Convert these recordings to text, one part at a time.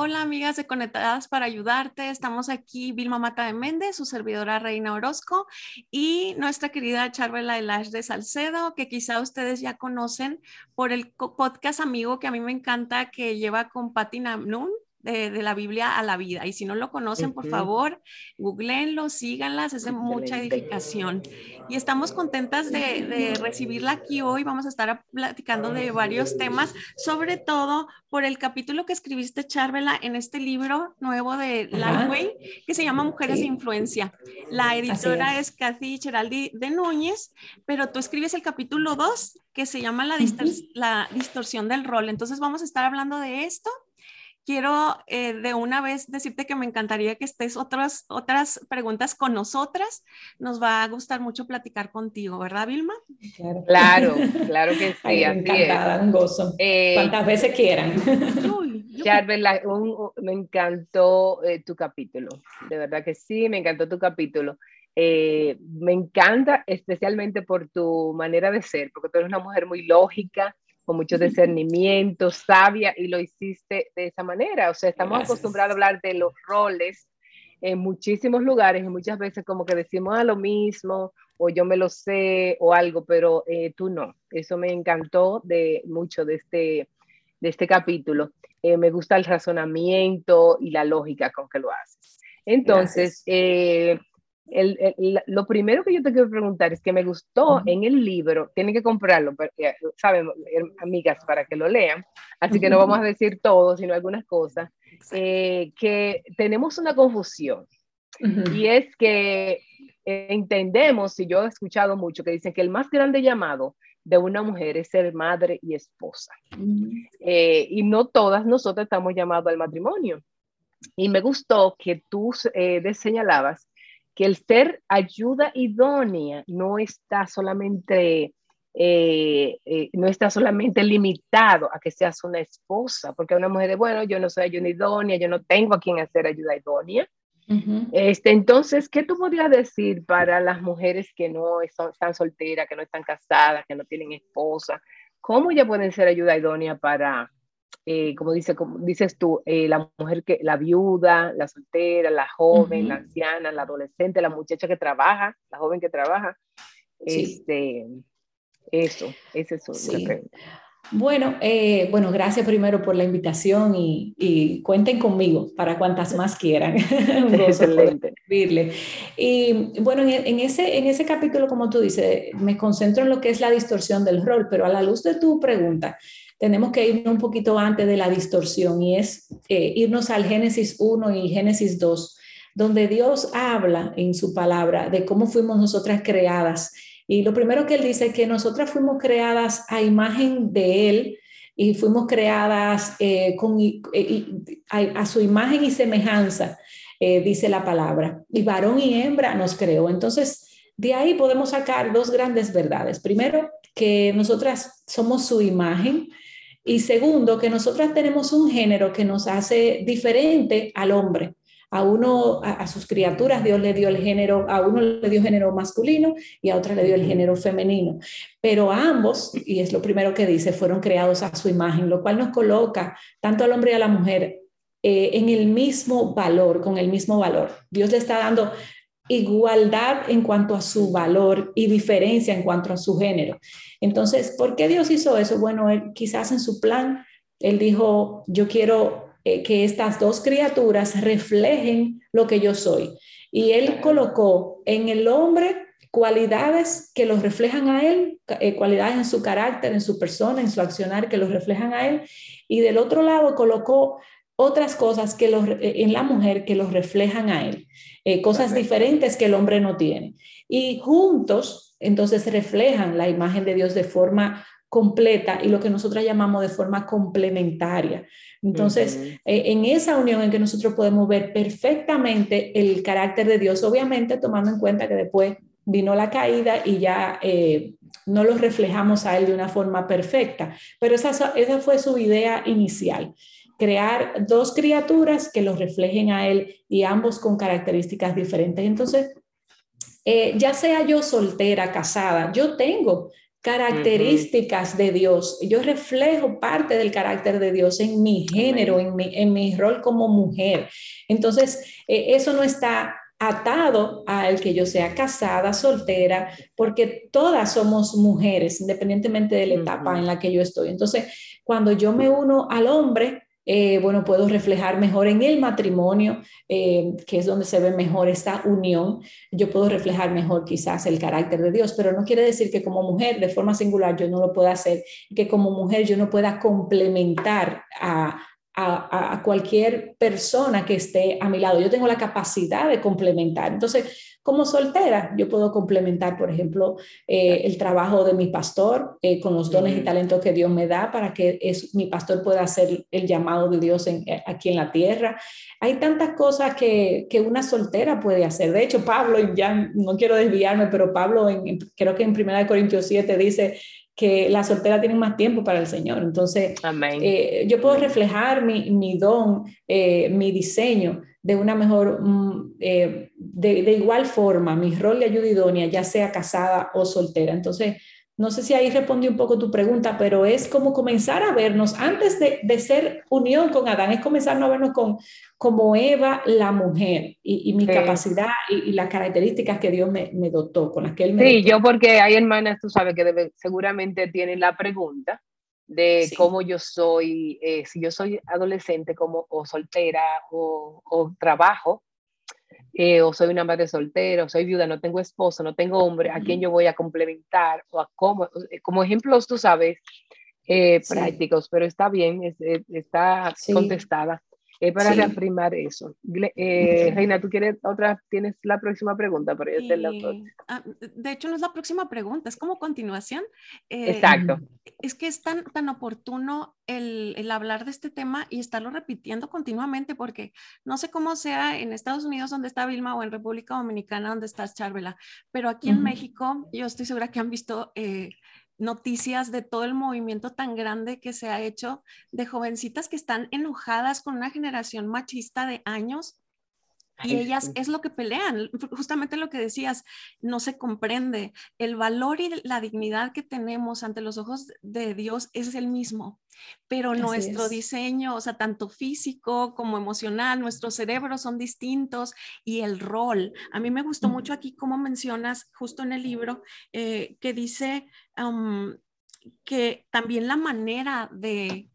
Hola amigas de Conectadas para Ayudarte. Estamos aquí Vilma Mata de Méndez, su servidora Reina Orozco y nuestra querida Charvela Elash de Salcedo, que quizá ustedes ya conocen por el podcast amigo que a mí me encanta que lleva con Patti Namnun de, la Biblia a la vida. Y si no lo conocen, por favor, googleenlo, síganlas, es de mucha edificación. Y estamos contentas de, recibirla aquí hoy. Vamos a estar platicando de varios temas, sobre todo por el capítulo que escribiste, Charvela, en este libro nuevo de Lifeway, que se llama Mujeres de Influencia. La editora es. Kathy Cheraldi de Núñez, pero tú escribes el capítulo 2, que se llama la, la distorsión del rol. Entonces vamos a estar hablando de esto quiero eh, de una vez decirte que me encantaría que estés otras, otras preguntas con nosotras. Nos va a gustar mucho platicar contigo, ¿verdad, Vilma? Claro, claro, que sí. encantada, un gozo. Eh, Cuantas veces quieran. Charvel, me encantó eh, tu capítulo, de verdad que sí, me encantó tu capítulo. me encanta especialmente por tu manera de ser, porque tú eres una mujer muy lógica, con mucho discernimiento, sabia, y lo hiciste de esa manera. O sea, estamos acostumbrados a hablar de los roles en muchísimos lugares y muchas veces como que decimos a ah, lo mismo o yo me lo sé o algo, pero eh, tú no. Eso me encantó de mucho de este, de este capítulo. Eh, me gusta el razonamiento y la lógica con que lo haces. Entonces, eh, lo primero que yo te quiero preguntar es que me gustó en el libro, tienen que comprarlo, porque, saben, amigas, para que lo lean, así que no vamos a decir todo, sino algunas cosas, eh, que tenemos una confusión, y es que entendemos, y yo he escuchado mucho, que dicen que el más grande llamado de una mujer es ser madre y esposa, eh, y no todas nosotras estamos llamados al matrimonio. Y me gustó que tú eh, señalabas que el ser ayuda idónea no está solamente, eh, eh, no está solamente limitado a que seas una esposa, porque una mujer de, bueno, yo no soy ayuda idónea, yo no tengo a quien hacer ayuda idónea. este, entonces, ¿qué tú podrías decir para las mujeres que no están solteras, que no están casadas, que no tienen esposa? ¿Cómo ya pueden ser ayuda idónea para, eh, como, dice, como dices tú, eh, la mujer que, la viuda, la soltera, la joven, la anciana, la adolescente, la muchacha que trabaja, la joven que trabaja. Este, eso, ese es sí. Bueno, eh, bueno, gracias primero por la invitación y, cuenten conmigo para cuantas más quieran. Excelente. Y bueno, en, ese, en ese capítulo, como tú dices, me concentro en lo que es la distorsión del rol, pero a la luz de tu pregunta, tenemos que irnos un poquito antes de la distorsión y es eh, irnos al Génesis 1 y Génesis 2, donde Dios habla en su palabra de cómo fuimos nosotras creadas. Y lo primero que él dice es que nosotras fuimos creadas a imagen de él y fuimos creadas eh, con, a, su imagen y semejanza, eh, dice la palabra. Y varón y hembra nos creó. Entonces, de ahí podemos sacar dos grandes verdades. Primero, que nosotras somos su imagen y segundo, que nosotras tenemos un género que nos hace diferente al hombre. A uno, a, sus criaturas, Dios le dio el género, a uno le dio género masculino y a otra le dio el género femenino. Pero a ambos, y es lo primero que dice, fueron creados a su imagen, lo cual nos coloca tanto al hombre y a la mujer eh, en el mismo valor, con el mismo valor. Dios le está dando igualdad en cuanto a su valor y diferencia en cuanto a su género. Entonces, ¿por qué Dios hizo eso? Bueno, él, quizás en su plan, Él dijo, yo quiero eh, que estas dos criaturas reflejen lo que yo soy. Y Él colocó en el hombre cualidades que los reflejan a Él, eh, cualidades en su carácter, en su persona, en su accionar que los reflejan a Él. Y del otro lado colocó otras cosas que los, eh, en la mujer que los reflejan a Él, cosas diferentes que el hombre no tiene. Y juntos entonces reflejan la imagen de Dios de forma completa y lo que nosotros llamamos de forma complementaria. Entonces, eh, en esa unión en que nosotros podemos ver perfectamente el carácter de Dios, obviamente tomando en cuenta que después vino la caída y ya eh, no lo reflejamos a Él de una forma perfecta, pero esa, esa fue su idea inicial crear dos criaturas que los reflejen a él y ambos con características diferentes. Entonces, eh, ya sea yo soltera, casada, yo tengo características de Dios. Yo reflejo parte del carácter de Dios en mi género, en mi, en mi, rol como mujer. Entonces, eh, eso no está atado al que yo sea casada, soltera, porque todas somos mujeres, independientemente de la etapa en la que yo estoy. Entonces, cuando yo me uno al hombre, eh, bueno, puedo reflejar mejor en el matrimonio, eh, que es donde se ve mejor esta unión. Yo puedo reflejar mejor quizás el carácter de Dios, pero no quiere decir que como mujer, de forma singular, yo no lo pueda hacer, que como mujer yo no pueda complementar a, a, cualquier persona que esté a mi lado. Yo tengo la capacidad de complementar. Entonces, como soltera, yo puedo complementar, por ejemplo, eh, el trabajo de mi pastor eh, con los dones y talentos que Dios me da para que es, mi pastor pueda hacer el llamado de Dios eh, aquí en la tierra. Hay tantas cosas que, que, una soltera puede hacer. De hecho, Pablo, ya no quiero desviarme, pero Pablo, en, creo que en 1 Corintios 7 dice que la soltera tiene más tiempo para el Señor. Entonces, eh, yo puedo reflejar mi, mi don, eh, mi diseño de una mejor, mm, eh, de, de, igual forma, mi rol de ayuda idónea, ya sea casada o soltera. Entonces, no sé si ahí respondí un poco tu pregunta, pero es como comenzar a vernos antes de, de ser unión con Adán, es comenzar a vernos con, como Eva, la mujer, y, mi capacidad y, las características que Dios me, me, dotó, con las que Él me Sí, yo porque hay hermanas, tú sabes que seguramente tienen la pregunta de cómo yo soy, eh, si yo soy adolescente como, o soltera o, o trabajo, eh, o soy una madre soltera, o soy viuda, no tengo esposo, no tengo hombre, ¿a quién yo voy a complementar? O a cómo, como ejemplos, tú sabes, eh, prácticos, pero está bien, está contestada. Es para reafirmar eso. Eh, Reina, ¿tú quieres otra? ¿Tienes la próxima pregunta? Para yo la ah, de hecho, no es la próxima pregunta, es como continuación. Eh, Exacto. Es que es tan, tan oportuno el, el, hablar de este tema y estarlo repitiendo continuamente, porque no sé cómo sea en Estados Unidos donde está Vilma o en República Dominicana donde está Charvela, pero aquí en México yo estoy segura que han visto eh, noticias de todo el movimiento tan grande que se ha hecho de jovencitas que están enojadas con una generación machista de años y ellas es lo que pelean, justamente lo que decías, no se comprende. El valor y la dignidad que tenemos ante los ojos de Dios es el mismo, pero nuestro diseño, o sea, tanto físico como emocional, nuestros cerebros son distintos y el rol. A mí me gustó mucho aquí como mencionas justo en el libro eh, que dice que también la manera de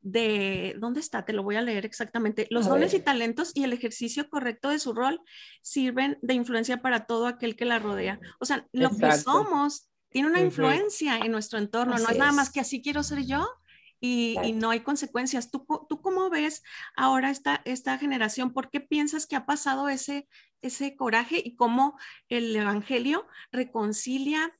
de, ¿dónde está? Te lo voy a leer exactamente. Los dones y talentos y el ejercicio correcto de su rol sirven de influencia para todo aquel que la rodea. O sea, lo que somos tiene una influencia en nuestro entorno, no es nada más que así quiero ser yo. Y, no hay consecuencias. ¿Tú, ¿Tú cómo ves ahora esta, esta generación? ¿Por qué piensas que ha pasado ese, ese coraje y cómo el Evangelio reconcilia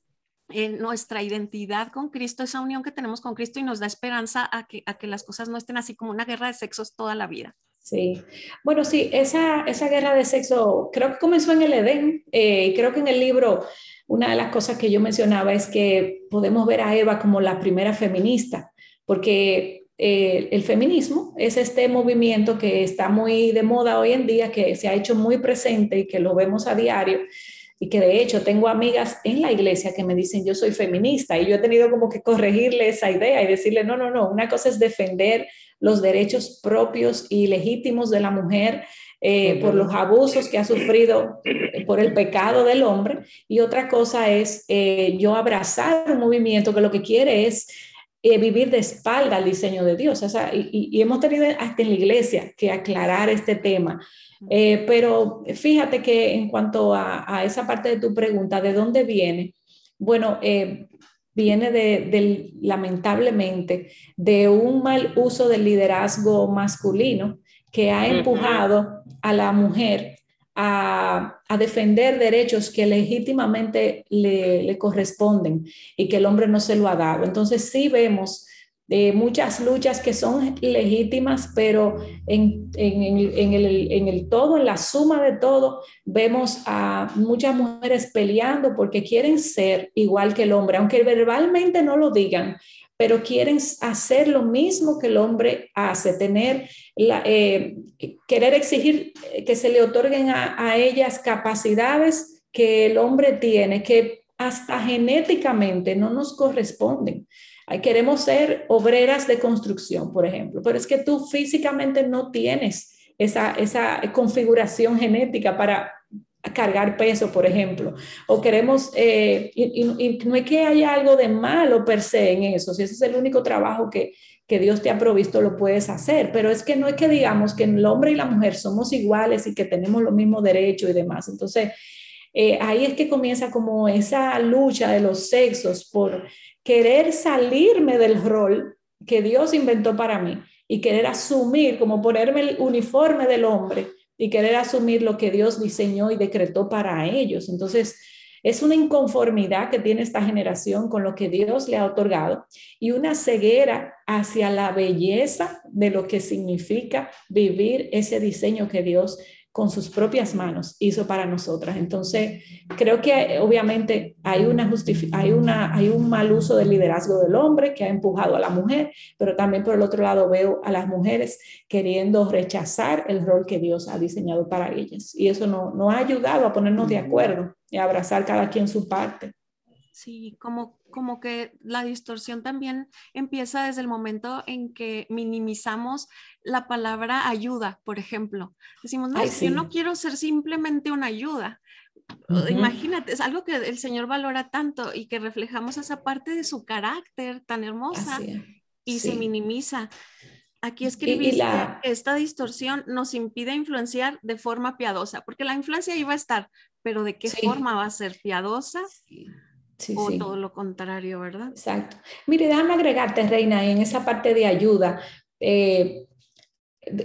en nuestra identidad con Cristo, esa unión que tenemos con Cristo y nos da esperanza a que, a que las cosas no estén así como una guerra de sexos toda la vida. Sí, bueno, sí, esa, esa guerra de sexo creo que comenzó en el Edén eh, creo que en el libro una de las cosas que yo mencionaba es que podemos ver a Eva como la primera feminista, porque eh, el feminismo es este movimiento que está muy de moda hoy en día, que se ha hecho muy presente y que lo vemos a diario y que de hecho tengo amigas en la iglesia que me dicen yo soy feminista y yo he tenido como que corregirle esa idea y decirle no, no, no, una cosa es defender los derechos propios y legítimos de la mujer eh, por los abusos que ha sufrido por el pecado del hombre y otra cosa es eh, yo abrazar un movimiento que lo que quiere es eh, vivir de espalda al diseño de Dios. O sea, y, y, hemos tenido hasta en la iglesia que aclarar este tema. Eh, pero fíjate que en cuanto a, esa parte de tu pregunta, ¿de dónde viene? Bueno, eh, viene de, lamentablemente de un mal uso del liderazgo masculino que ha empujado a la mujer a, defender derechos que legítimamente le, le, corresponden y que el hombre no se lo ha dado. Entonces sí vemos de muchas luchas que son legítimas, pero en, el, todo, en la suma de todo, vemos a muchas mujeres peleando porque quieren ser igual que el hombre, aunque verbalmente no lo digan, pero quieren hacer lo mismo que el hombre hace, tener eh, querer exigir que se le otorguen a, a ellas capacidades que el hombre tiene, que hasta genéticamente no nos corresponden. Queremos ser obreras de construcción, por ejemplo, pero es que tú físicamente no tienes esa, esa configuración genética para cargar peso, por ejemplo, o queremos, eh, y, no es que haya algo de malo per se en eso, si ese es el único trabajo que, que Dios te ha provisto, lo puedes hacer, pero es que no es que digamos que el hombre y la mujer somos iguales y que tenemos los mismos derechos y demás. Entonces, eh, ahí es que comienza como esa lucha de los sexos por querer salirme del rol que Dios inventó para mí y querer asumir, como ponerme el uniforme del hombre y querer asumir lo que Dios diseñó y decretó para ellos. Entonces, es una inconformidad que tiene esta generación con lo que Dios le ha otorgado y una ceguera hacia la belleza de lo que significa vivir ese diseño que Dios con sus propias manos hizo para nosotras. Entonces, creo que obviamente hay, una hay, una, hay un mal uso del liderazgo del hombre que ha empujado a la mujer, pero también por el otro lado veo a las mujeres queriendo rechazar el rol que Dios ha diseñado para ellas. Y eso no, no ha ayudado a ponernos de acuerdo y a abrazar cada quien su parte. Sí, como como que la distorsión también empieza desde el momento en que minimizamos la palabra ayuda, por ejemplo. Decimos, no, yo no quiero ser simplemente una ayuda. Imagínate, es algo que el Señor valora tanto y que reflejamos esa parte de su carácter tan hermosa y se minimiza. Aquí escribiste, esta distorsión nos impide influenciar de forma piadosa, porque la influencia iba a estar, pero ¿de qué forma va a ser piadosa? O todo lo contrario, ¿verdad? Exacto. Mire, déjame agregarte, Reina, en esa parte de ayuda. Eh,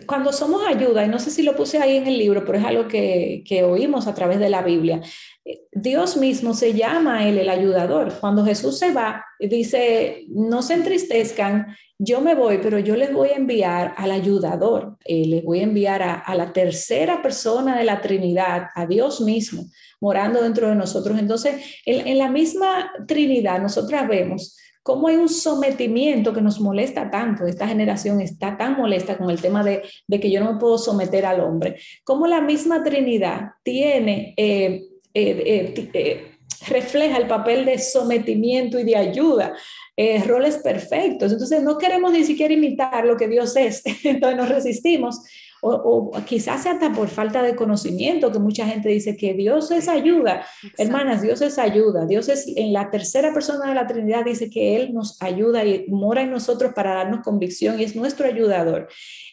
cuando somos ayuda, y no sé si lo puse ahí en el libro, pero es algo que, que oímos a través de la Biblia, eh, Dios mismo se llama él el ayudador. Cuando Jesús se va, dice, no se entristezcan, yo me voy, pero yo les voy a enviar al ayudador, eh, les voy a enviar a, a, la tercera persona de la Trinidad, a Dios mismo, morando dentro de nosotros. Entonces, en, en la misma Trinidad, nosotras vemos cómo hay un sometimiento que nos molesta tanto. Esta generación está tan molesta con el tema de, que yo no me puedo someter al hombre. Cómo la misma Trinidad tiene, eh, eh, eh, refleja el papel de sometimiento y de ayuda. roles perfectos. Entonces no queremos ni siquiera imitar lo que Dios es, entonces nos resistimos o, quizás hasta por falta de conocimiento, que mucha gente dice que Dios es ayuda. Hermanas, Dios es ayuda. Dios es en la tercera persona de la Trinidad, dice que Él nos ayuda y mora en nosotros para darnos convicción y es nuestro ayudador.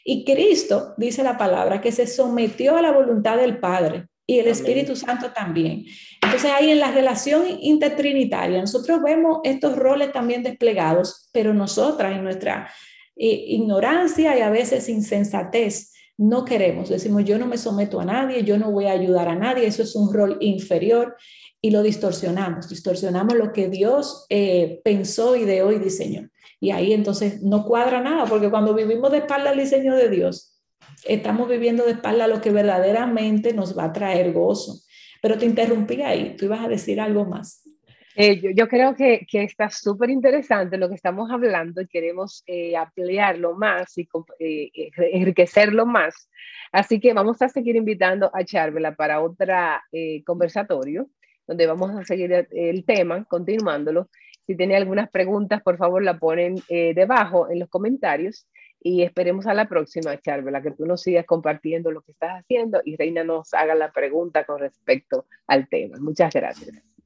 Y Cristo, dice la palabra, que se sometió a la voluntad del Padre y el Espíritu Santo también. Entonces ahí en la relación intertrinitaria nosotros vemos estos roles también desplegados, pero nosotras en nuestra eh, ignorancia y a veces insensatez no queremos. Decimos, yo no me someto a nadie, yo no voy a ayudar a nadie, eso es un rol inferior y lo distorsionamos, distorsionamos lo que Dios eh, pensó, ideó y diseñó. Y ahí entonces no cuadra nada, porque cuando vivimos de espalda al diseño de Dios, estamos viviendo de espalda lo que verdaderamente nos va a traer gozo. Pero te interrumpí ahí, tú ibas a decir algo más. Eh, yo, creo que, que está súper interesante lo que estamos hablando y queremos eh, ampliarlo más y eh, eh, enriquecerlo más. Así que vamos a seguir invitando a Charvela para otro conversatorio, donde vamos a seguir el tema, continuándolo. Si tiene algunas preguntas, por favor, la ponen debajo en los comentarios y esperemos a la próxima, Charvela, que tú nos sigas compartiendo lo que estás haciendo y Reina nos haga la pregunta con respecto al tema. Muchas